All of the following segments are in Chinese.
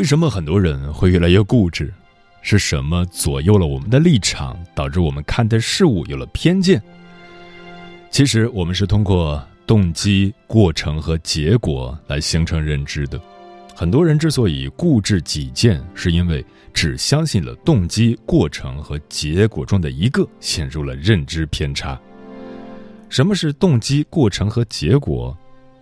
为什么很多人会越来越固执？是什么左右了我们的立场，导致我们看待事物有了偏见？其实，我们是通过动机、过程和结果来形成认知的。很多人之所以固执己见，是因为只相信了动机、过程和结果中的一个，陷入了认知偏差。什么是动机、过程和结果？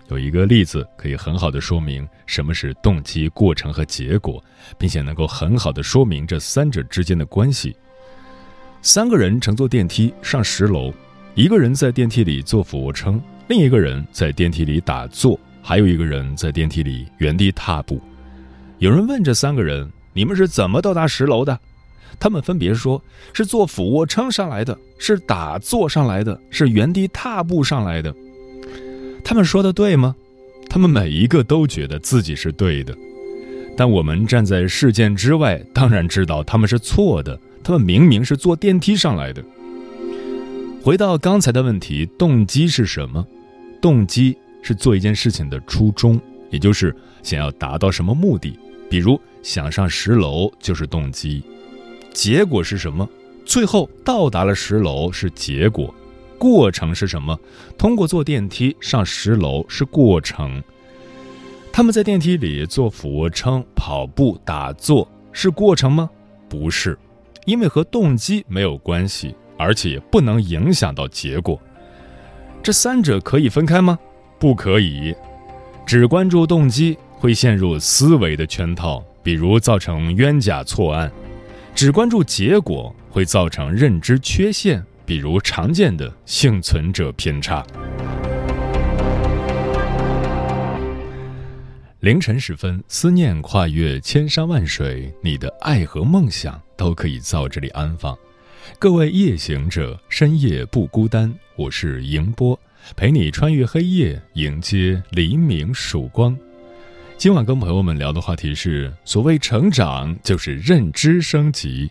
有一个例子可以很好的说明什么是动机、过程和结果，并且能够很好的说明这三者之间的关系。三个人乘坐电梯上十楼，一个人在电梯里做俯卧撑，另一个人在电梯里打坐，还有一个人在电梯里原地踏步。有人问这三个人：“你们是怎么到达十楼的？”他们分别说：“是做俯卧撑上来的，是打坐上来的，是原地踏步上来的。”他们说的对吗？他们每一个都觉得自己是对的，但我们站在事件之外，当然知道他们是错的。他们明明是坐电梯上来的。回到刚才的问题，动机是什么？动机是做一件事情的初衷，也就是想要达到什么目的。比如想上十楼就是动机。结果是什么？最后到达了十楼是结果。过程是什么？通过坐电梯上十楼是过程。他们在电梯里做俯卧撑、跑步、打坐是过程吗？不是，因为和动机没有关系，而且不能影响到结果。这三者可以分开吗？不可以。只关注动机会陷入思维的圈套，比如造成冤假错案；只关注结果会造成认知缺陷。比如常见的幸存者偏差。凌晨时分，思念跨越千山万水，你的爱和梦想都可以在这里安放。各位夜行者，深夜不孤单。我是迎波，陪你穿越黑夜，迎接黎明曙光。今晚跟朋友们聊的话题是：所谓成长，就是认知升级。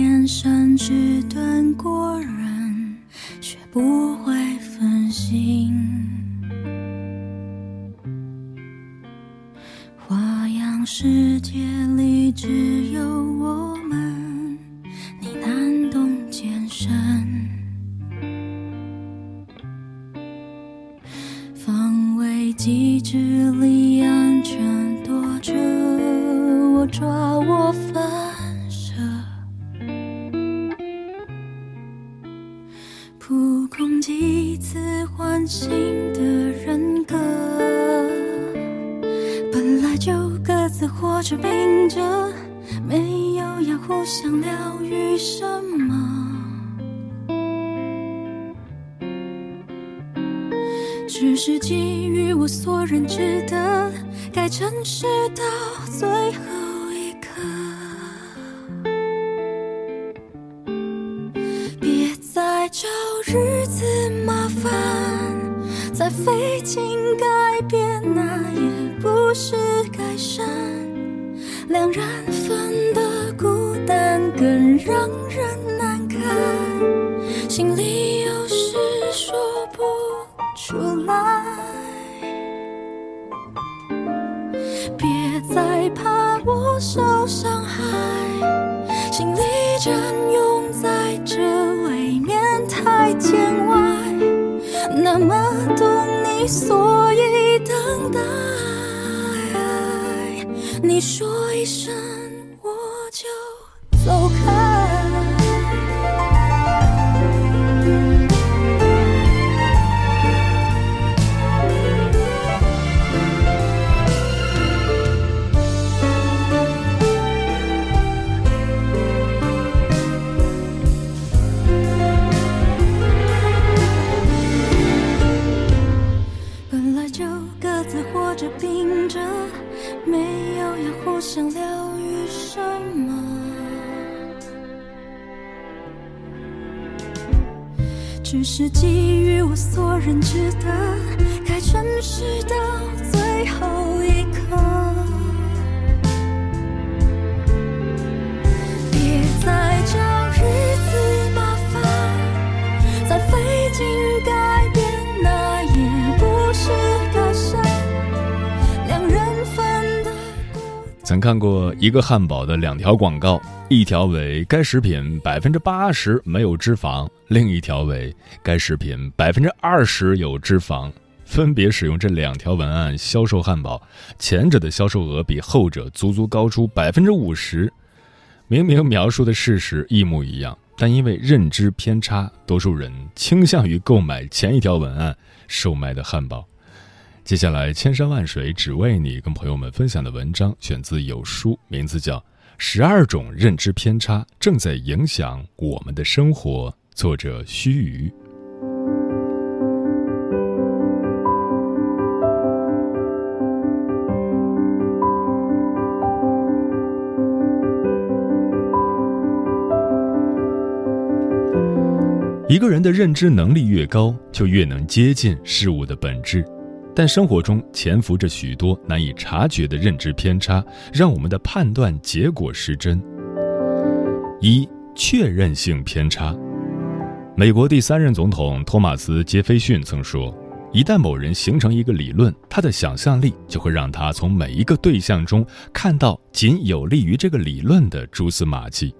天生迟钝过人，学不会分心。花样世界里只有再费劲改变，那也不是改善。两人份的孤单更让人难堪，心里有事说不出来。别再怕我受伤害，心里占用在这未免太见外。那么，所以等待。你说一声，我所认知的，该诚实到最后一刻。别再找日子麻烦，再费劲改变，那也不是改善。两人份的曾看过一个汉堡的两条广告，一条为该食品百分之八十没有脂肪，另一条为该食品百分之二十有脂肪。分别使用这两条文案销售汉堡，前者的销售额比后者足足高出百分之五十。明明描述的事实一模一样，但因为认知偏差，多数人倾向于购买前一条文案售卖的汉堡。接下来，千山万水只为你，跟朋友们分享的文章选自有书，名字叫《十二种认知偏差正在影响我们的生活》，作者须臾。一个人的认知能力越高，就越能接近事物的本质。但生活中潜伏着许多难以察觉的认知偏差，让我们的判断结果失真。一、确认性偏差。美国第三任总统托马斯·杰斐逊曾说：“一旦某人形成一个理论，他的想象力就会让他从每一个对象中看到仅有利于这个理论的蛛丝马迹。”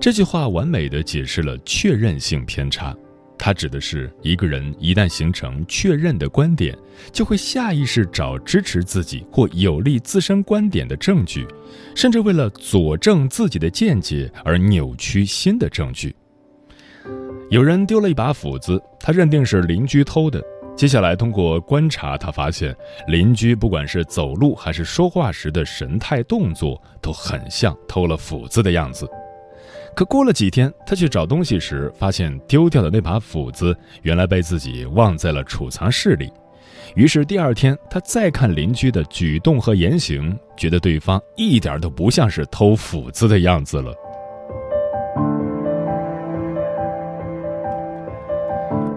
这句话完美的解释了确认性偏差。它指的是一个人一旦形成确认的观点，就会下意识找支持自己或有利自身观点的证据，甚至为了佐证自己的见解而扭曲新的证据。有人丢了一把斧子，他认定是邻居偷的。接下来通过观察，他发现邻居不管是走路还是说话时的神态动作，都很像偷了斧子的样子。可过了几天，他去找东西时，发现丢掉的那把斧子原来被自己忘在了储藏室里。于是第二天，他再看邻居的举动和言行，觉得对方一点都不像是偷斧子的样子了。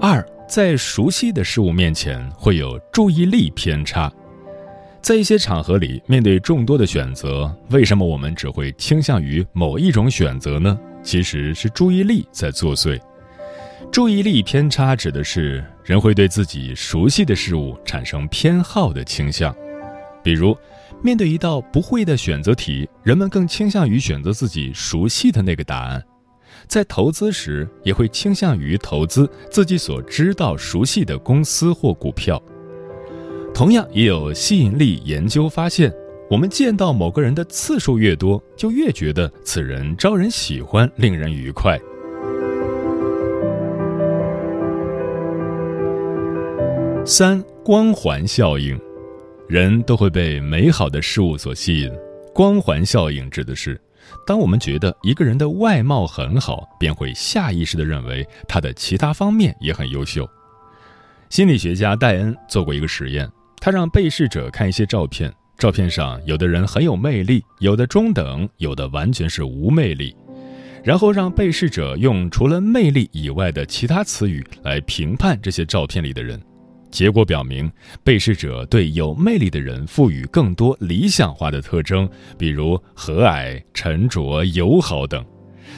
二，在熟悉的事物面前会有注意力偏差。在一些场合里，面对众多的选择，为什么我们只会倾向于某一种选择呢？其实是注意力在作祟。注意力偏差指的是人会对自己熟悉的事物产生偏好的倾向。比如，面对一道不会的选择题，人们更倾向于选择自己熟悉的那个答案。在投资时，也会倾向于投资自己所知道、熟悉的公司或股票。同样，也有吸引力研究发现，我们见到某个人的次数越多，就越觉得此人招人喜欢、令人愉快。三、光环效应，人都会被美好的事物所吸引。光环效应指的是，当我们觉得一个人的外貌很好，便会下意识地认为他的其他方面也很优秀。心理学家戴恩做过一个实验，他让被试者看一些照片，照片上有的人很有魅力，有的中等，有的完全是无魅力，然后让被试者用除了魅力以外的其他词语来评判这些照片里的人。结果表明，被试者对有魅力的人赋予更多理想化的特征，比如和蔼、沉着、友好等；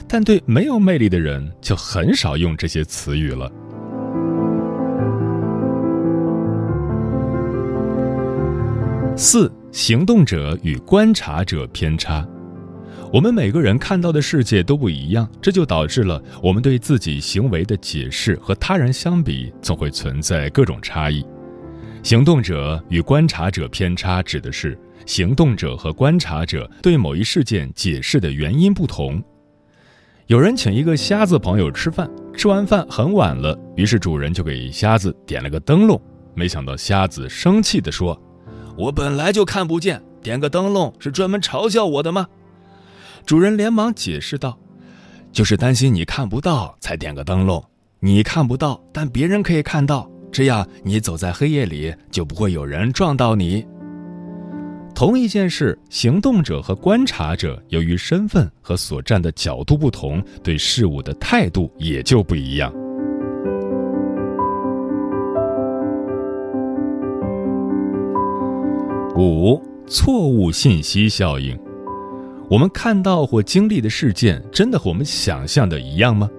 但对没有魅力的人，就很少用这些词语了。四、行动者与观察者偏差。我们每个人看到的世界都不一样，这就导致了我们对自己行为的解释和他人相比，总会存在各种差异。行动者与观察者偏差指的是行动者和观察者对某一事件解释的原因不同。有人请一个瞎子朋友吃饭，吃完饭很晚了，于是主人就给瞎子点了个灯笼，没想到瞎子生气地说：“我本来就看不见，点个灯笼是专门嘲笑我的吗？”主人连忙解释道：“就是担心你看不到，才点个灯笼。你看不到，但别人可以看到，这样你走在黑夜里就不会有人撞到你。”同一件事，行动者和观察者由于身份和所站的角度不同，对事物的态度也就不一样。五、错误信息效应。我们看到或经历的事件，真的和我们想象的一样吗？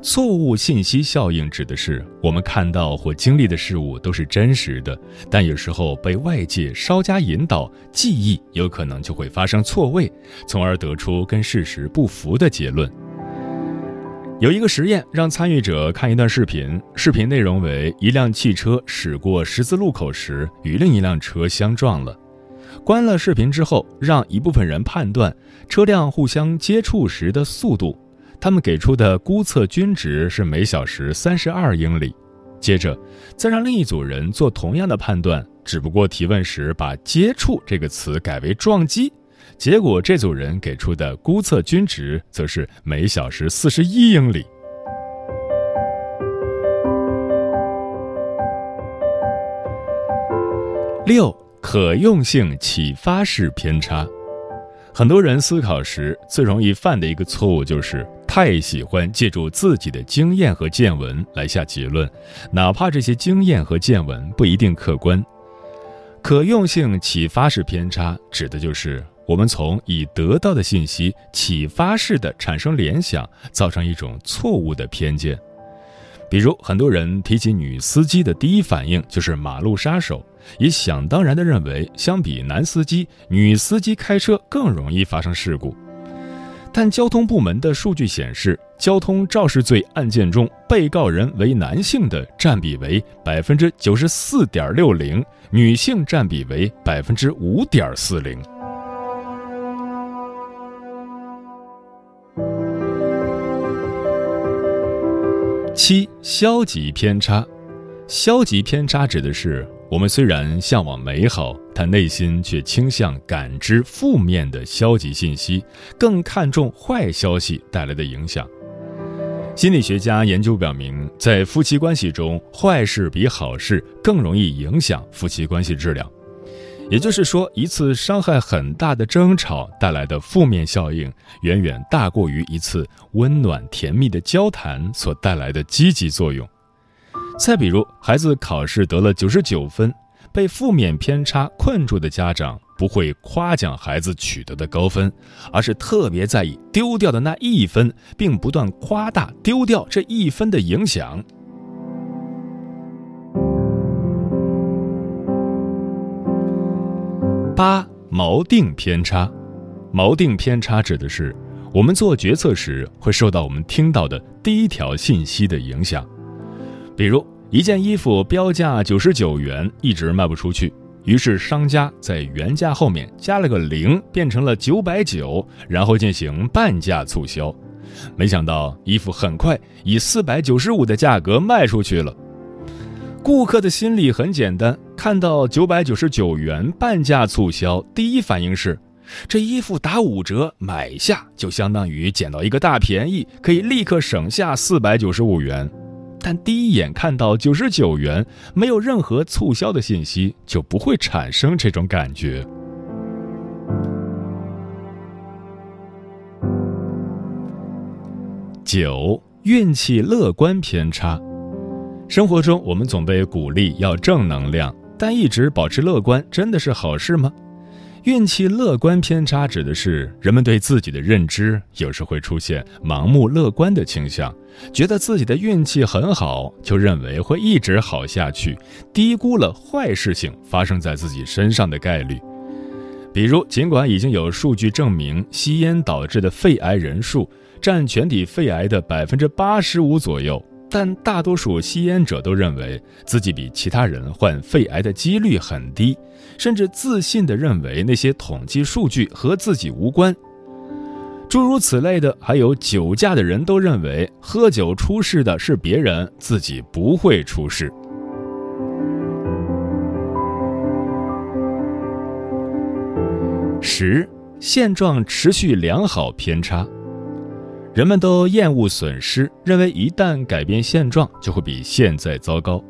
错误信息效应指的是我们看到或经历的事物都是真实的，但有时候被外界稍加引导，记忆有可能就会发生错位，从而得出跟事实不符的结论。有一个实验，让参与者看一段视频，视频内容为一辆汽车驶过十字路口时与另一辆车相撞了。关了视频之后，让一部分人判断车辆互相接触时的速度，他们给出的估测均值是每小时三十二英里。接着，再让另一组人做同样的判断，只不过提问时把“接触”这个词改为“撞击”，结果这组人给出的估测均值则是每小时四十一英里。六。可用性启发式偏差，很多人思考时最容易犯的一个错误就是太喜欢借助自己的经验和见闻来下结论，哪怕这些经验和见闻不一定客观。可用性启发式偏差指的就是我们从已得到的信息启发式的产生联想，造成一种错误的偏见。比如，很多人提起女司机的第一反应就是马路杀手。也想当然地认为，相比男司机，女司机开车更容易发生事故。但交通部门的数据显示，交通肇事罪案件中，被告人为男性的占比为百分之九十四点六零，女性占比为百分之五点四零。七、消极偏差，消极偏差指的是。我们虽然向往美好，但内心却倾向感知负面的消极信息，更看重坏消息带来的影响。心理学家研究表明，在夫妻关系中，坏事比好事更容易影响夫妻关系质量。也就是说，一次伤害很大的争吵带来的负面效应，远远大过于一次温暖甜蜜的交谈所带来的积极作用。再比如，孩子考试得了九十九分，被负面偏差困住的家长不会夸奖孩子取得的高分，而是特别在意丢掉的那一分，并不断夸大丢掉这一分的影响。八锚定偏差，锚定偏差指的是我们做决策时会受到我们听到的第一条信息的影响。比如一件衣服标价九十九元，一直卖不出去，于是商家在原价后面加了个零，变成了九百九，然后进行半价促销。没想到衣服很快以四百九十五的价格卖出去了。顾客的心理很简单，看到九百九十九元半价促销，第一反应是这衣服打五折，买下就相当于捡到一个大便宜，可以立刻省下四百九十五元。但第一眼看到九十九元，没有任何促销的信息，就不会产生这种感觉。九运气乐观偏差，生活中，我们总被鼓励要正能量，但一直保持乐观，真的是好事吗？运气乐观偏差指的是人们对自己的认知有时会出现盲目乐观的倾向，觉得自己的运气很好，就认为会一直好下去，低估了坏事情发生在自己身上的概率。比如，尽管已经有数据证明吸烟导致的肺癌人数占全体肺癌的百分之八十五左右。但大多数吸烟者都认为自己比其他人患肺癌的几率很低，甚至自信地认为那些统计数据和自己无关。诸如此类的，还有酒驾的人都认为喝酒出事的是别人，自己不会出事。十，现状持续良好偏差。人们都厌恶损失，认为一旦改变现状，就会比现在糟糕。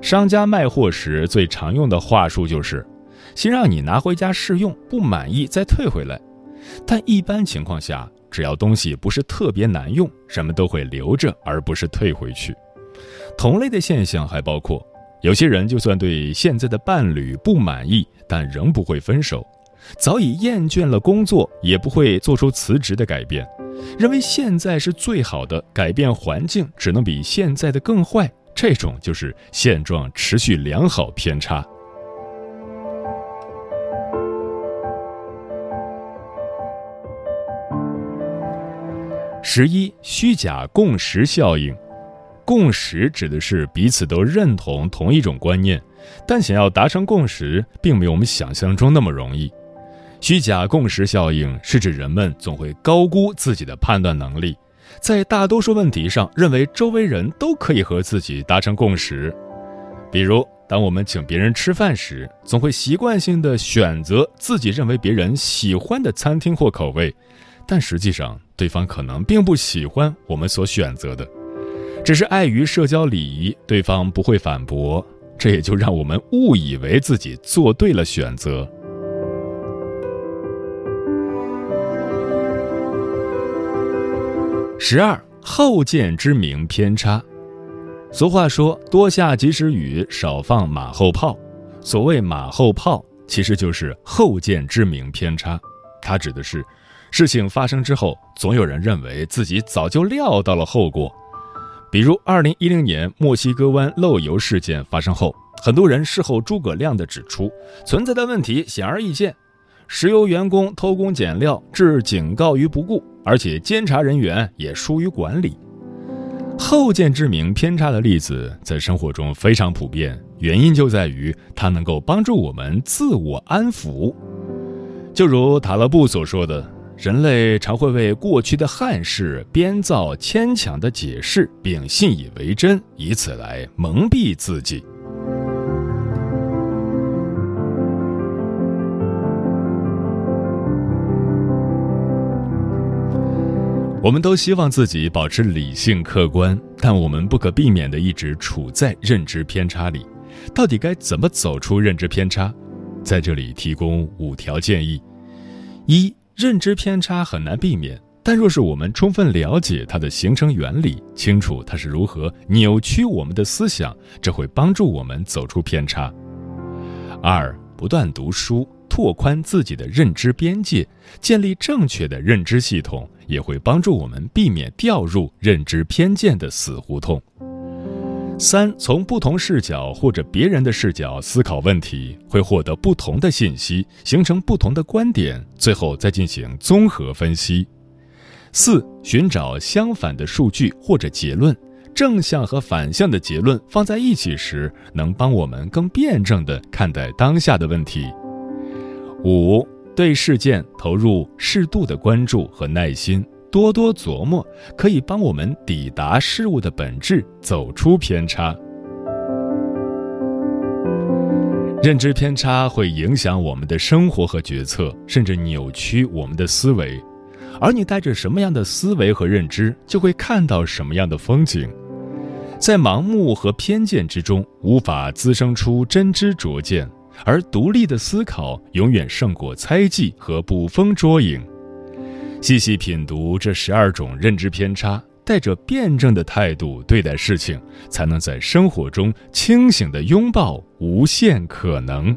商家卖货时最常用的话术就是：“先让你拿回家试用，不满意再退回来。”但一般情况下，只要东西不是特别难用，人们都会留着，而不是退回去。同类的现象还包括，有些人就算对现在的伴侣不满意，但仍不会分手；早已厌倦了工作，也不会做出辞职的改变。认为现在是最好的，改变环境只能比现在的更坏，这种就是现状持续良好偏差。十一虚假共识效应，共识指的是彼此都认同同一种观念，但想要达成共识，并没有我们想象中那么容易。虚假共识效应是指人们总会高估自己的判断能力，在大多数问题上认为周围人都可以和自己达成共识。比如，当我们请别人吃饭时，总会习惯性的选择自己认为别人喜欢的餐厅或口味，但实际上对方可能并不喜欢我们所选择的，只是碍于社交礼仪，对方不会反驳，这也就让我们误以为自己做对了选择。十二后见之明偏差。俗话说：“多下及时雨，少放马后炮。”所谓马后炮，其实就是后见之明偏差。它指的是，事情发生之后，总有人认为自己早就料到了后果。比如，二零一零年墨西哥湾漏油事件发生后，很多人事后诸葛亮地指出，存在的问题显而易见。石油员工偷工减料，置警告于不顾，而且监察人员也疏于管理。后见之明偏差的例子在生活中非常普遍，原因就在于它能够帮助我们自我安抚。就如塔勒布所说的，人类常会为过去的憾事编造牵强的解释，并信以为真，以此来蒙蔽自己。我们都希望自己保持理性客观，但我们不可避免地一直处在认知偏差里。到底该怎么走出认知偏差？在这里提供五条建议：一、认知偏差很难避免，但若是我们充分了解它的形成原理，清楚它是如何扭曲我们的思想，这会帮助我们走出偏差。二、不断读书。拓宽自己的认知边界，建立正确的认知系统，也会帮助我们避免掉入认知偏见的死胡同。三，从不同视角或者别人的视角思考问题，会获得不同的信息，形成不同的观点，最后再进行综合分析。四，寻找相反的数据或者结论，正向和反向的结论放在一起时，能帮我们更辩证地看待当下的问题。五，对事件投入适度的关注和耐心，多多琢磨，可以帮我们抵达事物的本质，走出偏差。认知偏差会影响我们的生活和决策，甚至扭曲我们的思维。而你带着什么样的思维和认知，就会看到什么样的风景。在盲目和偏见之中，无法滋生出真知灼见。而独立的思考永远胜过猜忌和捕风捉影。细细品读这十二种认知偏差，带着辩证的态度对待事情，才能在生活中清醒地拥抱无限可能。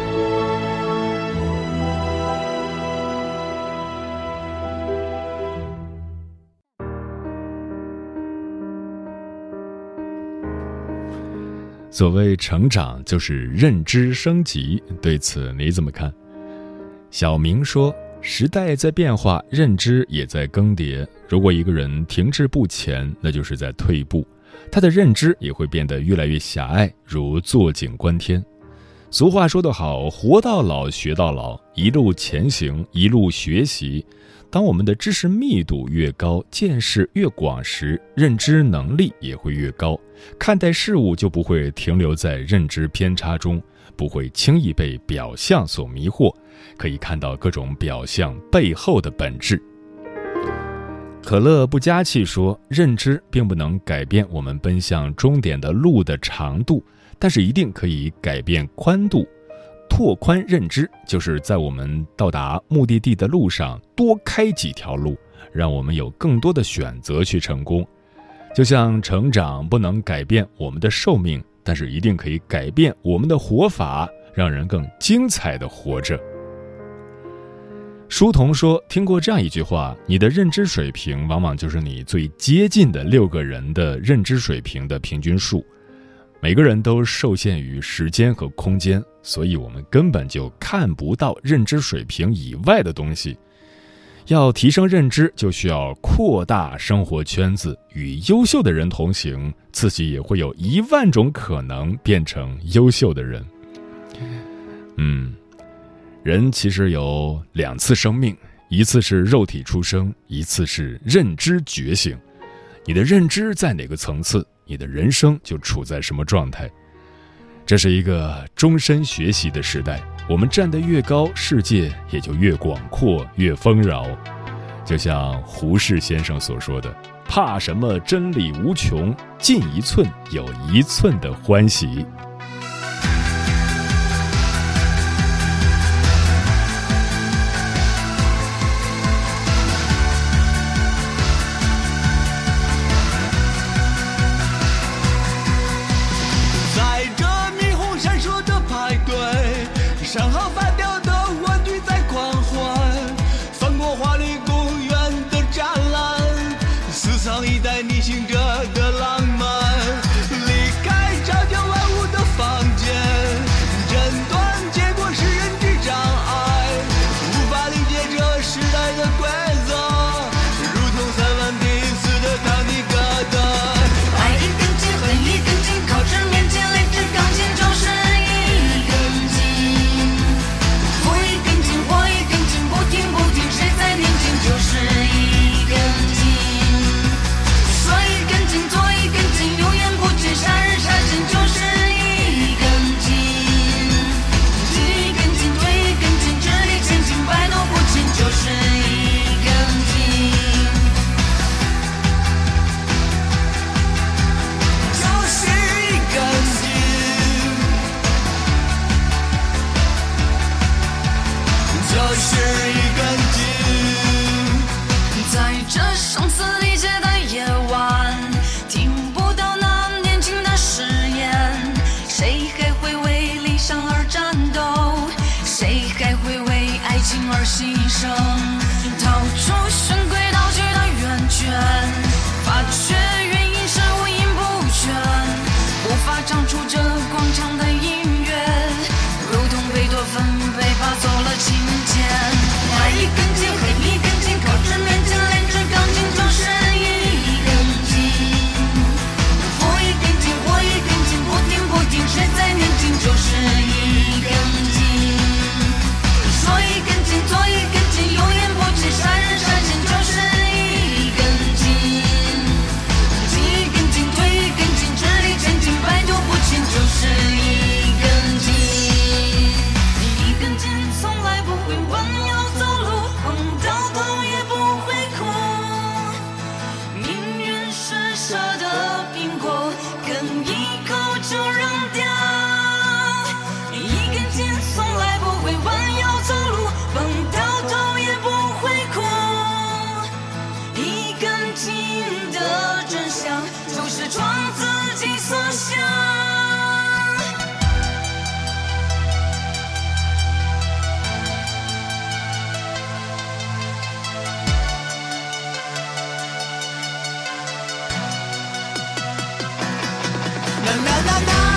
所谓成长，就是认知升级。对此你怎么看？小明说：“时代在变化，认知也在更迭。如果一个人停滞不前，那就是在退步，他的认知也会变得越来越狭隘，如坐井观天。”俗话说得好：“活到老，学到老，一路前行，一路学习。”当我们的知识密度越高，见识越广时，认知能力也会越高，看待事物就不会停留在认知偏差中，不会轻易被表象所迷惑，可以看到各种表象背后的本质。可乐不加气说：“认知并不能改变我们奔向终点的路的长度，但是一定可以改变宽度。”拓宽认知，就是在我们到达目的地的路上多开几条路，让我们有更多的选择去成功。就像成长不能改变我们的寿命，但是一定可以改变我们的活法，让人更精彩的活着。书童说：“听过这样一句话，你的认知水平往往就是你最接近的六个人的认知水平的平均数。”每个人都受限于时间和空间，所以我们根本就看不到认知水平以外的东西。要提升认知，就需要扩大生活圈子，与优秀的人同行，自己也会有一万种可能变成优秀的人。嗯，人其实有两次生命，一次是肉体出生，一次是认知觉醒。你的认知在哪个层次？你的人生就处在什么状态？这是一个终身学习的时代。我们站得越高，世界也就越广阔、越丰饶。就像胡适先生所说的：“怕什么？真理无穷，进一寸有一寸的欢喜。” Nation. na na na na.